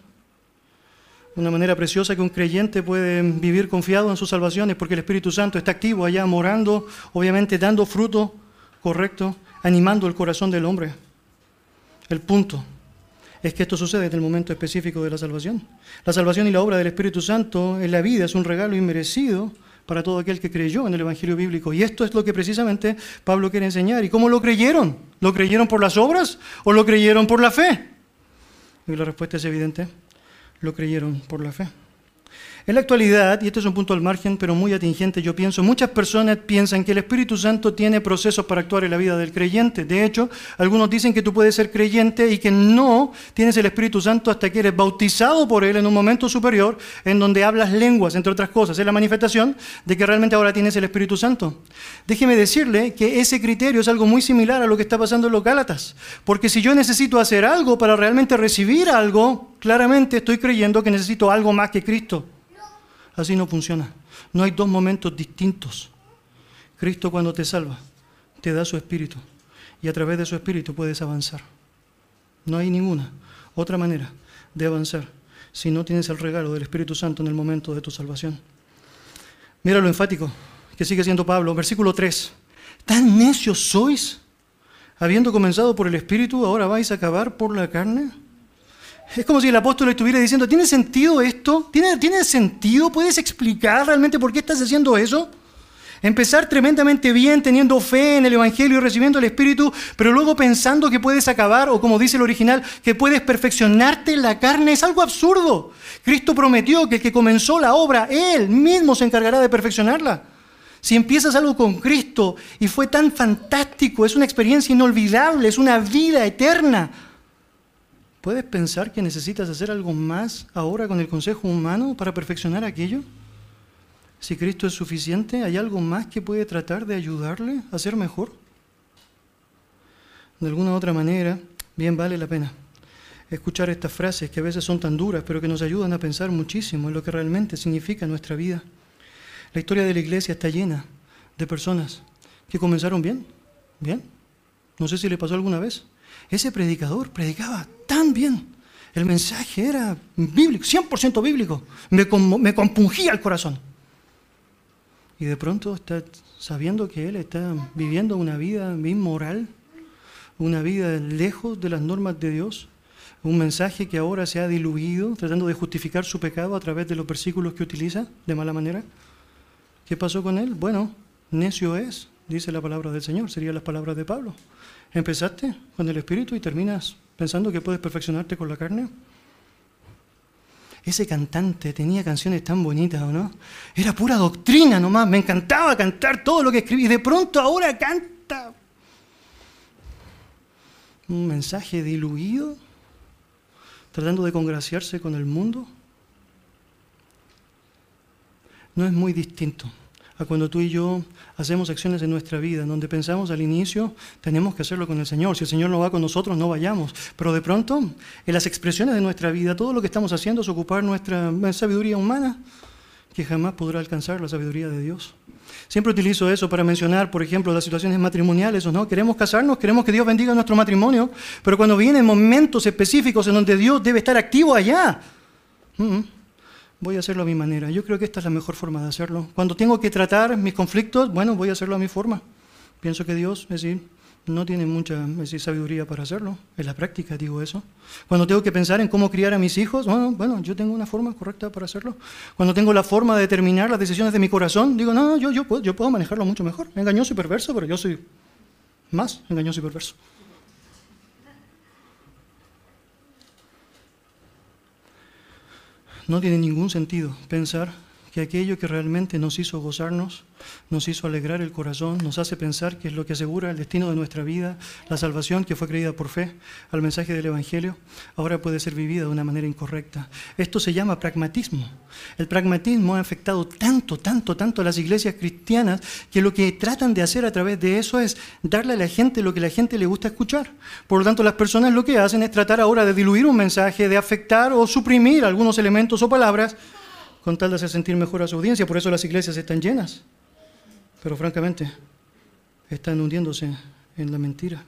Una manera preciosa que un creyente puede vivir confiado en sus salvaciones porque el Espíritu Santo está activo allá, morando, obviamente dando fruto correcto animando el corazón del hombre. El punto es que esto sucede en el momento específico de la salvación. La salvación y la obra del Espíritu Santo en la vida es un regalo inmerecido para todo aquel que creyó en el Evangelio bíblico. Y esto es lo que precisamente Pablo quiere enseñar. ¿Y cómo lo creyeron? ¿Lo creyeron por las obras o lo creyeron por la fe? Y la respuesta es evidente. Lo creyeron por la fe. En la actualidad, y este es un punto al margen, pero muy atingente, yo pienso, muchas personas piensan que el Espíritu Santo tiene procesos para actuar en la vida del creyente. De hecho, algunos dicen que tú puedes ser creyente y que no tienes el Espíritu Santo hasta que eres bautizado por Él en un momento superior, en donde hablas lenguas, entre otras cosas. Es la manifestación de que realmente ahora tienes el Espíritu Santo. Déjeme decirle que ese criterio es algo muy similar a lo que está pasando en los Gálatas. Porque si yo necesito hacer algo para realmente recibir algo, claramente estoy creyendo que necesito algo más que Cristo. Así no funciona. No hay dos momentos distintos. Cristo cuando te salva, te da su espíritu y a través de su espíritu puedes avanzar. No hay ninguna otra manera de avanzar si no tienes el regalo del Espíritu Santo en el momento de tu salvación. Mira lo enfático que sigue siendo Pablo, versículo 3. ¿Tan necios sois? Habiendo comenzado por el Espíritu, ahora vais a acabar por la carne. Es como si el apóstol estuviera diciendo, ¿tiene sentido esto? ¿Tiene, ¿Tiene sentido? ¿Puedes explicar realmente por qué estás haciendo eso? Empezar tremendamente bien teniendo fe en el Evangelio y recibiendo el Espíritu, pero luego pensando que puedes acabar, o como dice el original, que puedes perfeccionarte en la carne, es algo absurdo. Cristo prometió que el que comenzó la obra, Él mismo se encargará de perfeccionarla. Si empiezas algo con Cristo y fue tan fantástico, es una experiencia inolvidable, es una vida eterna, ¿puedes pensar que necesitas hacer algo más ahora con el consejo humano para perfeccionar aquello? Si Cristo es suficiente, ¿hay algo más que puede tratar de ayudarle a ser mejor? De alguna otra manera, bien vale la pena escuchar estas frases que a veces son tan duras, pero que nos ayudan a pensar muchísimo en lo que realmente significa nuestra vida. La historia de la iglesia está llena de personas que comenzaron bien, bien. No sé si le pasó alguna vez. Ese predicador predicaba tan bien. El mensaje era bíblico, 100% bíblico. Me, compungía el corazón y de pronto está sabiendo que él está viviendo una vida inmoral, una vida lejos de las normas de Dios, un mensaje que ahora se ha diluido, tratando de justificar su pecado a través de los versículos que utiliza de mala manera. ¿Qué pasó con él? Bueno, necio es, dice la palabra del Señor, serían las palabras de Pablo. Empezaste con el Espíritu y terminas pensando que puedes perfeccionarte con la carne. Ese cantante tenía canciones tan bonitas, ¿o no? Era pura doctrina nomás, me encantaba cantar todo lo que escribí. Y de pronto ahora canta un mensaje diluido, tratando de congraciarse con el mundo. No es muy distinto a cuando tú y yo hacemos acciones en nuestra vida, en donde pensamos al inicio, tenemos que hacerlo con el Señor. Si el Señor no va con nosotros, no vayamos. Pero de pronto, en las expresiones de nuestra vida, todo lo que estamos haciendo es ocupar nuestra sabiduría humana, que jamás podrá alcanzar la sabiduría de Dios. Siempre utilizo eso para mencionar, por ejemplo, las situaciones matrimoniales o no. Queremos casarnos, queremos que Dios bendiga nuestro matrimonio, pero cuando vienen momentos específicos en donde Dios debe estar activo allá, voy a hacerlo a mi manera. Yo creo que esta es la mejor forma de hacerlo. Cuando tengo que tratar mis conflictos, bueno, voy a hacerlo a mi forma. Pienso que Dios, es decir, no tiene mucha sabiduría para hacerlo. En la práctica digo eso. Cuando tengo que pensar en cómo criar a mis hijos, bueno, bueno, yo tengo una forma correcta para hacerlo. Cuando tengo la forma de determinar las decisiones de mi corazón, digo, no, yo, yo, puedo, yo puedo manejarlo mucho mejor. Engañoso y perverso, pero yo soy más engañoso y perverso. No tiene ningún sentido pensar que aquello que realmente nos hizo gozarnos, nos hizo alegrar el corazón, nos hace pensar que es lo que asegura el destino de nuestra vida, la salvación que fue creída por fe al mensaje del Evangelio, ahora puede ser vivida de una manera incorrecta. Esto se llama pragmatismo. El pragmatismo ha afectado tanto, tanto, tanto a las iglesias cristianas que lo que tratan de hacer a través de eso es darle a la gente lo que la gente le gusta escuchar. Por lo tanto, las personas lo que hacen es tratar ahora de diluir un mensaje, de afectar o suprimir algunos elementos o palabras con tal de hacer sentir mejor a su audiencia. Por eso las iglesias están llenas. Pero francamente, están hundiéndose en la mentira.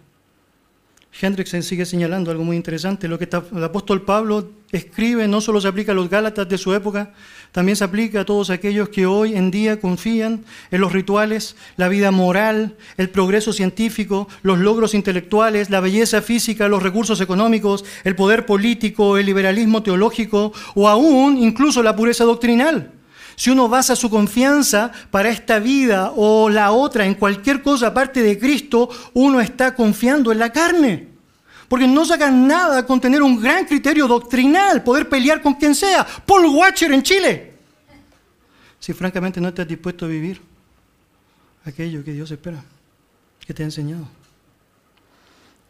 Hendrickson sigue señalando algo muy interesante. Lo que el apóstol Pablo escribe no solo se aplica a los Gálatas de su época, también se aplica a todos aquellos que hoy en día confían en los rituales, la vida moral, el progreso científico, los logros intelectuales, la belleza física, los recursos económicos, el poder político, el liberalismo teológico o aún incluso la pureza doctrinal. Si uno basa su confianza para esta vida o la otra en cualquier cosa aparte de Cristo, uno está confiando en la carne. Porque no sacan nada con tener un gran criterio doctrinal, poder pelear con quien sea. Paul Watcher en Chile. Si francamente no estás dispuesto a vivir aquello que Dios espera, que te ha enseñado.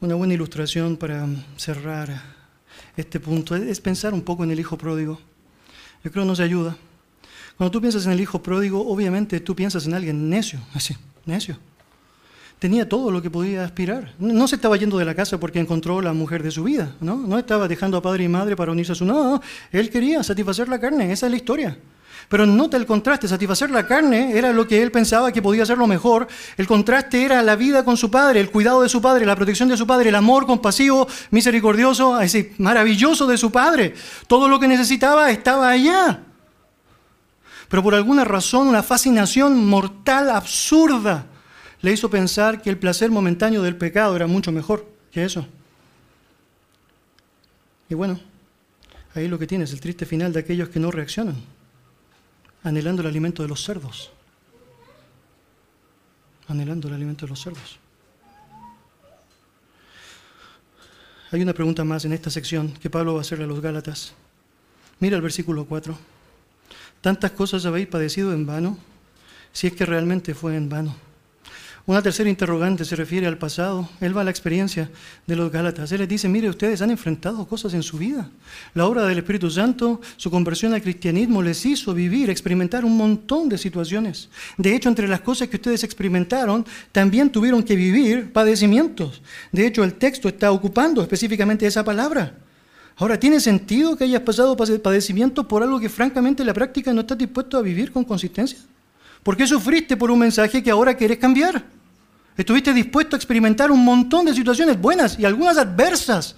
Una buena ilustración para cerrar este punto es pensar un poco en el hijo pródigo. Yo creo que nos ayuda. Cuando tú piensas en el hijo pródigo, obviamente tú piensas en alguien necio, así, necio. Tenía todo lo que podía aspirar. No se estaba yendo de la casa porque encontró la mujer de su vida, ¿no? No estaba dejando a padre y madre para unirse a su... No, él quería satisfacer la carne, esa es la historia. Pero nota el contraste, satisfacer la carne era lo que él pensaba que podía ser lo mejor. El contraste era la vida con su padre, el cuidado de su padre, la protección de su padre, el amor compasivo, misericordioso, ese maravilloso de su padre. Todo lo que necesitaba estaba allá pero por alguna razón una fascinación mortal absurda le hizo pensar que el placer momentáneo del pecado era mucho mejor que eso. Y bueno, Ahí lo que tienes, el triste final de aquellos que no reaccionan, anhelando el alimento de los cerdos. Anhelando el alimento de los cerdos. Hay una pregunta más en esta sección que Pablo va a hacerle a los Gálatas. Mira el versículo 4. Tantas cosas habéis padecido en vano, si es que realmente fue en vano. Una tercera interrogante se refiere al pasado. Él va a la experiencia de los Gálatas. Él les dice, mire, ustedes han enfrentado cosas en su vida. La obra del Espíritu Santo, su conversión al cristianismo les hizo vivir, experimentar un montón de situaciones. De hecho, entre las cosas que ustedes experimentaron, también tuvieron que vivir padecimientos. De hecho, el texto está ocupando específicamente esa palabra. Ahora, ¿tiene sentido que hayas pasado padecimientos por algo que francamente en la práctica no estás dispuesto a vivir con consistencia? ¿Por qué sufriste por un mensaje que ahora quieres cambiar? Estuviste dispuesto a experimentar un montón de situaciones buenas y algunas adversas.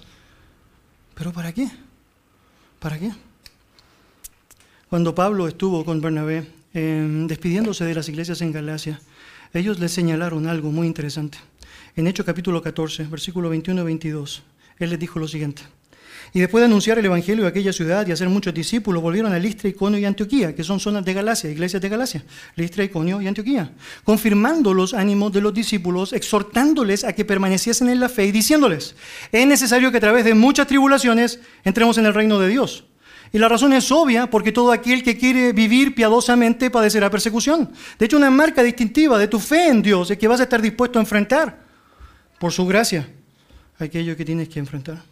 ¿Pero para qué? ¿Para qué? Cuando Pablo estuvo con Bernabé em, despidiéndose de las iglesias en Galacia, ellos le señalaron algo muy interesante. En Hechos capítulo 14, versículo 21 y 22, él les dijo lo siguiente. Y después de anunciar el Evangelio de aquella ciudad y hacer muchos discípulos, volvieron a Listra, Iconio y Antioquía, que son zonas de Galacia, iglesias de Galacia, Listra, Iconio y Antioquía, confirmando los ánimos de los discípulos, exhortándoles a que permaneciesen en la fe y diciéndoles, es necesario que a través de muchas tribulaciones entremos en el reino de Dios. Y la razón es obvia, porque todo aquel que quiere vivir piadosamente padecerá persecución. De hecho, una marca distintiva de tu fe en Dios es que vas a estar dispuesto a enfrentar, por su gracia, aquello que tienes que enfrentar.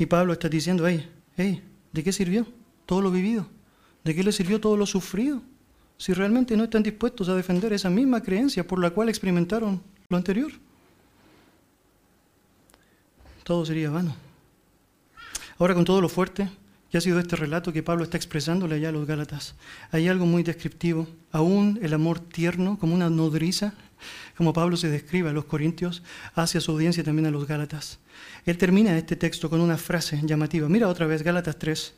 Y Pablo está diciendo, hey, ¿de qué sirvió todo lo vivido? ¿De qué le sirvió todo lo sufrido? Si realmente no están dispuestos a defender esa misma creencia por la cual experimentaron lo anterior. Todo sería vano. Ahora con todo lo fuerte que ha sido este relato que Pablo está expresándole allá a los Gálatas, hay algo muy descriptivo. Aún el amor tierno, como una nodriza, como Pablo se describe a los corintios, hacia su audiencia y también a los Gálatas. Él termina este texto con una frase llamativa. Mira otra vez, Gálatas 3,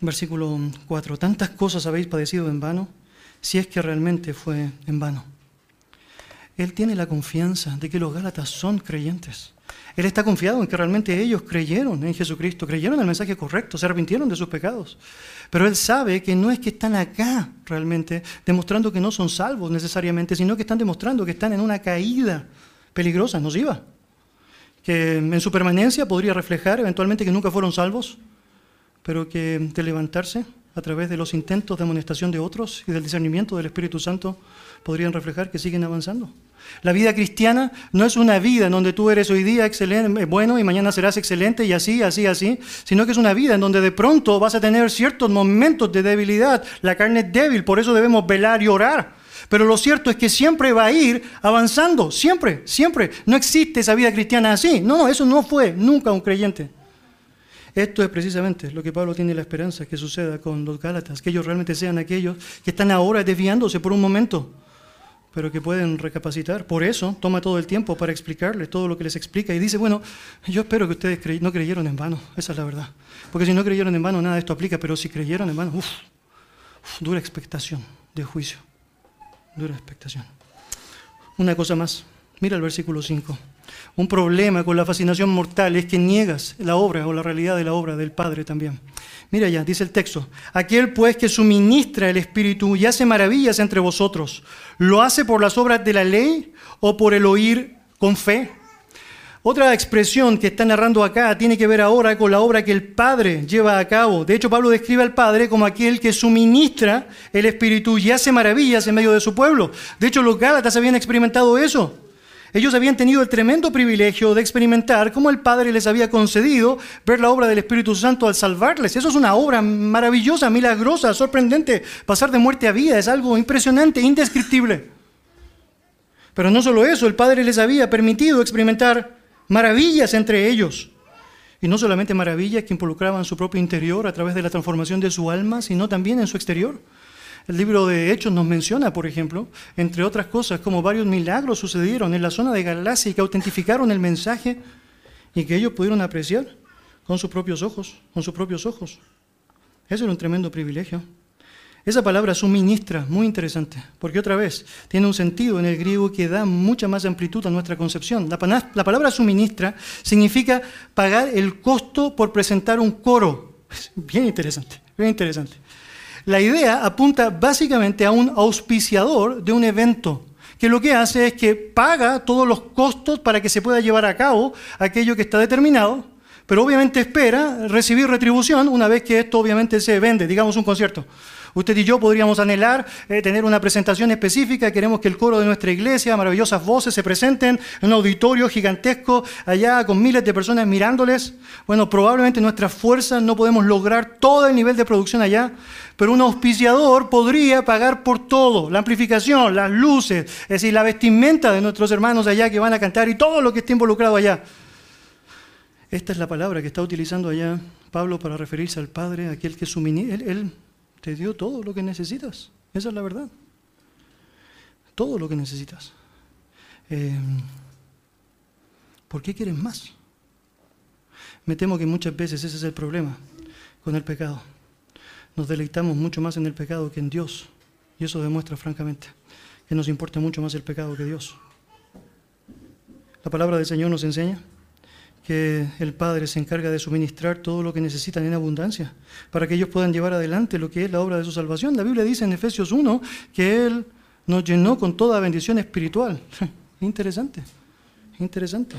versículo 4. Tantas cosas habéis padecido en vano, si es que realmente fue en vano. Él tiene la confianza de que los Gálatas son creyentes. Él está confiado en que realmente ellos creyeron en Jesucristo, creyeron en el mensaje correcto, se arrepintieron de sus pecados. Pero él sabe que no es que están acá realmente demostrando que no son salvos necesariamente, sino que están demostrando que están en una caída peligrosa, nociva que en su permanencia podría reflejar eventualmente que nunca fueron salvos, pero que de levantarse a través de los intentos de amonestación de otros y del discernimiento del Espíritu Santo podrían reflejar que siguen avanzando. La vida cristiana no es una vida en donde tú eres hoy día excelente, bueno y mañana serás excelente y así, así, así, sino que es una vida en donde de pronto vas a tener ciertos momentos de debilidad. La carne es débil, por eso debemos velar y orar. Pero lo cierto es que siempre va a ir avanzando, siempre, siempre. No existe esa vida cristiana así. No, eso no fue nunca un creyente. Esto es precisamente lo que Pablo tiene la esperanza que suceda con los Gálatas, que ellos realmente sean aquellos que están ahora desviándose por un momento, pero que pueden recapacitar. Por eso toma todo el tiempo para explicarles todo lo que les explica y dice, bueno, yo espero que ustedes no creyeron en vano, esa es la verdad. Porque si no creyeron en vano, nada de esto aplica, pero si creyeron en vano, uff, dura expectación de juicio dura expectación. Una cosa más, mira el versículo 5. Un problema con la fascinación mortal es que niegas la obra o la realidad de la obra del Padre también. Mira ya, dice el texto, aquel pues que suministra el Espíritu y hace maravillas entre vosotros, ¿lo hace por las obras de la ley o por el oír con fe? Otra expresión que está narrando acá tiene que ver ahora con la obra que el Padre lleva a cabo. De hecho, Pablo describe al Padre como aquel que suministra el Espíritu y hace maravillas en medio de su pueblo. De hecho, los Gálatas habían experimentado eso. Ellos habían tenido el tremendo privilegio de experimentar cómo el Padre les había concedido ver la obra del Espíritu Santo al salvarles. Eso es una obra maravillosa, milagrosa, sorprendente. Pasar de muerte a vida es algo impresionante, indescriptible. Pero no solo eso, el Padre les había permitido experimentar maravillas entre ellos. Y no solamente maravillas que involucraban su propio interior a través de la transformación de su alma, sino también en su exterior. El libro de Hechos nos menciona, por ejemplo, entre otras cosas, como varios milagros sucedieron en la zona de Galacia y que autentificaron el mensaje y que ellos pudieron apreciar con sus propios ojos, con sus propios ojos. Eso era un tremendo privilegio. Esa palabra suministra, muy interesante, porque otra vez tiene un sentido en el griego que da mucha más amplitud a nuestra concepción. La, palabra suministra significa pagar el costo por presentar un coro. <laughs> Bien interesante, bien interesante. La idea apunta básicamente a un auspiciador de un evento, que lo que hace es que paga todos los costos para que se pueda llevar a cabo aquello que está determinado, pero obviamente espera recibir retribución una vez que esto obviamente se vende, digamos un concierto. Usted y yo podríamos anhelar eh, tener una presentación específica. Queremos que el coro de nuestra iglesia, maravillosas voces, se presenten en un auditorio gigantesco allá con miles de personas mirándoles. Bueno, probablemente nuestras fuerzas no podemos lograr todo el nivel de producción allá, pero un auspiciador podría pagar por todo, la amplificación, las luces, es decir, la vestimenta de nuestros hermanos allá que van a cantar y todo lo que esté involucrado allá. Esta es la palabra que está utilizando allá Pablo para referirse al Padre, aquel que suministra. él te dio todo lo que necesitas. Esa es la verdad. Todo lo que necesitas. Eh, ¿Por qué quieres más? Me temo que muchas veces ese es el problema con el pecado. Nos deleitamos mucho más en el pecado que en Dios. Y eso demuestra, francamente, que nos importa mucho más el pecado que Dios. La palabra del Señor nos enseña que el Padre se encarga de suministrar todo lo que necesitan en abundancia para que ellos puedan llevar adelante lo que es la obra de su salvación. La Biblia dice en Efesios 1 que Él nos llenó con toda bendición espiritual. <laughs> interesante, interesante.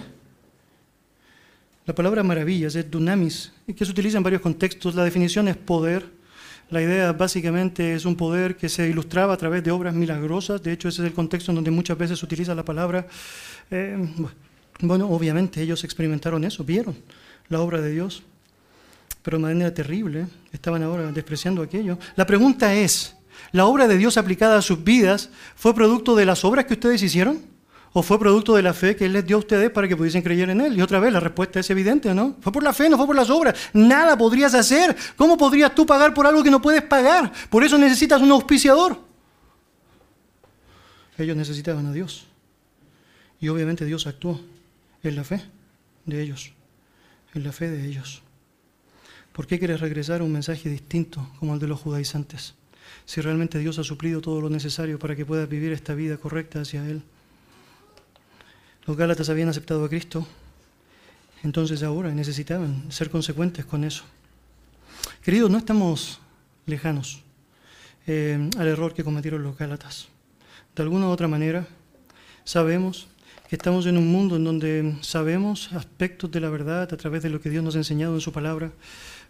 La palabra maravillas es dunamis, que se utiliza en varios contextos. La definición es poder. La idea básicamente es un poder que se ilustraba a través de obras milagrosas. De hecho, ese es el contexto en donde muchas veces se utiliza la palabra. Eh, bueno, obviamente ellos experimentaron eso, vieron la obra de Dios, pero de manera terrible, estaban ahora despreciando aquello. La pregunta es, ¿la obra de Dios aplicada a sus vidas fue producto de las obras que ustedes hicieron? ¿O fue producto de la fe que Él les dio a ustedes para que pudiesen creer en Él? Y otra vez, la respuesta es evidente, ¿no? Fue por la fe, no fue por las obras. Nada podrías hacer. ¿Cómo podrías tú pagar por algo que no puedes pagar? Por eso necesitas un auspiciador. Ellos necesitaban a Dios. Y obviamente Dios actuó en la fe de ellos, en la fe de ellos. ¿Por qué quieres regresar a un mensaje distinto como el de los judaizantes? Si realmente Dios ha suplido todo lo necesario para que puedas vivir esta vida correcta hacia Él. Los Gálatas habían aceptado a Cristo, entonces ahora necesitaban ser consecuentes con eso. Queridos, no estamos lejanos eh, al error que cometieron los Gálatas. De alguna u otra manera, sabemos estamos en un mundo en donde sabemos aspectos de la verdad a través de lo que Dios nos ha enseñado en su palabra,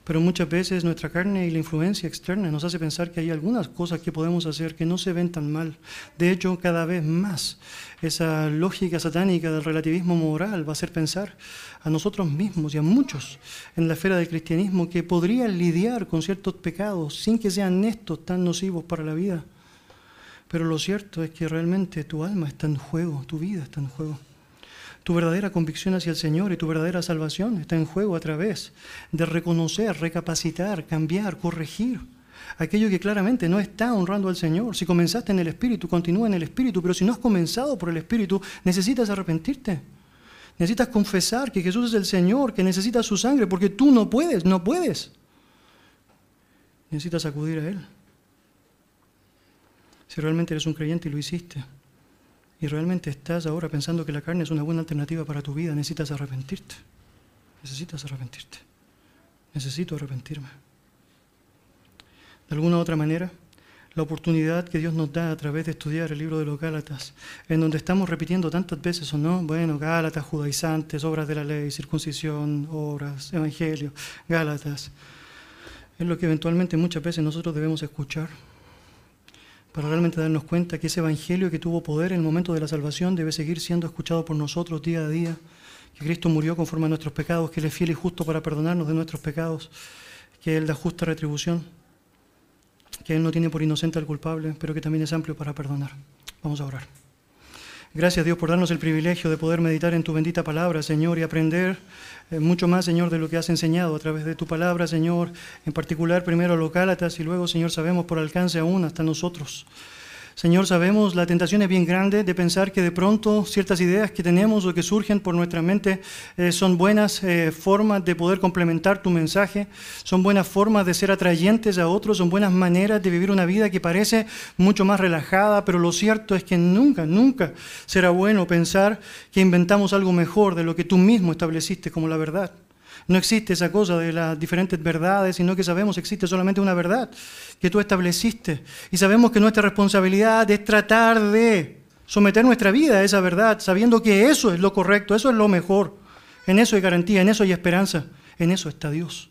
pero muchas veces nuestra carne y la influencia externa nos hace pensar que hay algunas cosas que podemos hacer que no se ven tan mal. De hecho, cada vez más esa lógica satánica del relativismo moral va a hacer pensar a nosotros mismos y a muchos en la esfera del cristianismo que podrían lidiar con ciertos pecados sin que sean estos tan nocivos para la vida. Pero lo cierto es que realmente tu alma está en juego, tu vida está en juego. Tu verdadera convicción hacia el Señor y tu verdadera salvación está en juego a través de reconocer, recapacitar, cambiar, corregir aquello que claramente no está honrando al Señor. Si comenzaste en el Espíritu, continúa en el Espíritu, pero si no has comenzado por el Espíritu, necesitas arrepentirte. Necesitas confesar que Jesús es el Señor, que necesitas su sangre, porque tú no puedes, no puedes. Necesitas acudir a Él si realmente eres un creyente y lo hiciste, y realmente estás ahora pensando que la carne es una buena alternativa para tu vida, necesitas arrepentirte. Necesitas arrepentirte. Necesito arrepentirme. De alguna u otra manera, la oportunidad que Dios nos da a través de estudiar el libro de los Gálatas, en donde estamos repitiendo tantas veces o no, bueno, Gálatas, judaizantes, obras de la ley, circuncisión, obras, evangelio, Gálatas, es lo que eventualmente muchas veces nosotros debemos escuchar para realmente darnos cuenta que ese Evangelio que tuvo poder en el momento de la salvación debe seguir siendo escuchado por nosotros día a día, que Cristo murió conforme a nuestros pecados, que Él es fiel y justo para perdonarnos de nuestros pecados, que Él da justa retribución, que Él no tiene por inocente al culpable, pero que también es amplio para perdonar. Vamos a orar. Gracias Dios por darnos el privilegio de poder meditar en tu bendita palabra, Señor, y aprender eh, mucho más, Señor, de lo que has enseñado a través de tu palabra, Señor, en particular primero a los Gálatas y luego, Señor, sabemos por alcance aún hasta nosotros. Señor, sabemos la tentación es bien grande de pensar que de pronto ciertas ideas que tenemos o que surgen por nuestra mente eh, son buenas eh, formas de poder complementar tu mensaje, son buenas formas de ser atrayentes a otros, son buenas maneras de vivir una vida que parece mucho más relajada, pero lo cierto es que nunca, nunca será bueno pensar que inventamos algo mejor de lo que tú mismo estableciste como la verdad. No existe esa cosa de las diferentes verdades, sino que sabemos que existe solamente una verdad que tú estableciste. Y sabemos que nuestra responsabilidad es tratar de someter nuestra vida a esa verdad, sabiendo que eso es lo correcto, eso es lo mejor. En eso hay garantía, en eso hay esperanza, en eso está Dios.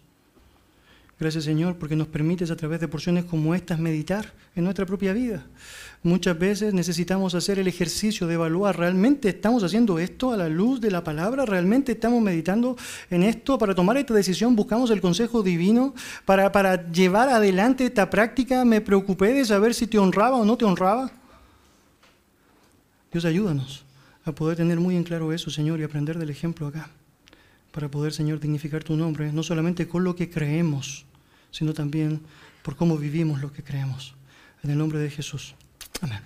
Gracias Señor porque nos permites a través de porciones como estas meditar en nuestra propia vida. Muchas veces necesitamos hacer el ejercicio de evaluar, ¿realmente estamos haciendo esto a la luz de la palabra? ¿Realmente estamos meditando en esto? Para tomar esta decisión buscamos el consejo divino. Para, para llevar adelante esta práctica me preocupé de saber si te honraba o no te honraba. Dios ayúdanos a poder tener muy en claro eso, Señor, y aprender del ejemplo acá. Para poder, Señor, dignificar tu nombre, no solamente con lo que creemos, sino también por cómo vivimos lo que creemos. En el nombre de Jesús. Amen.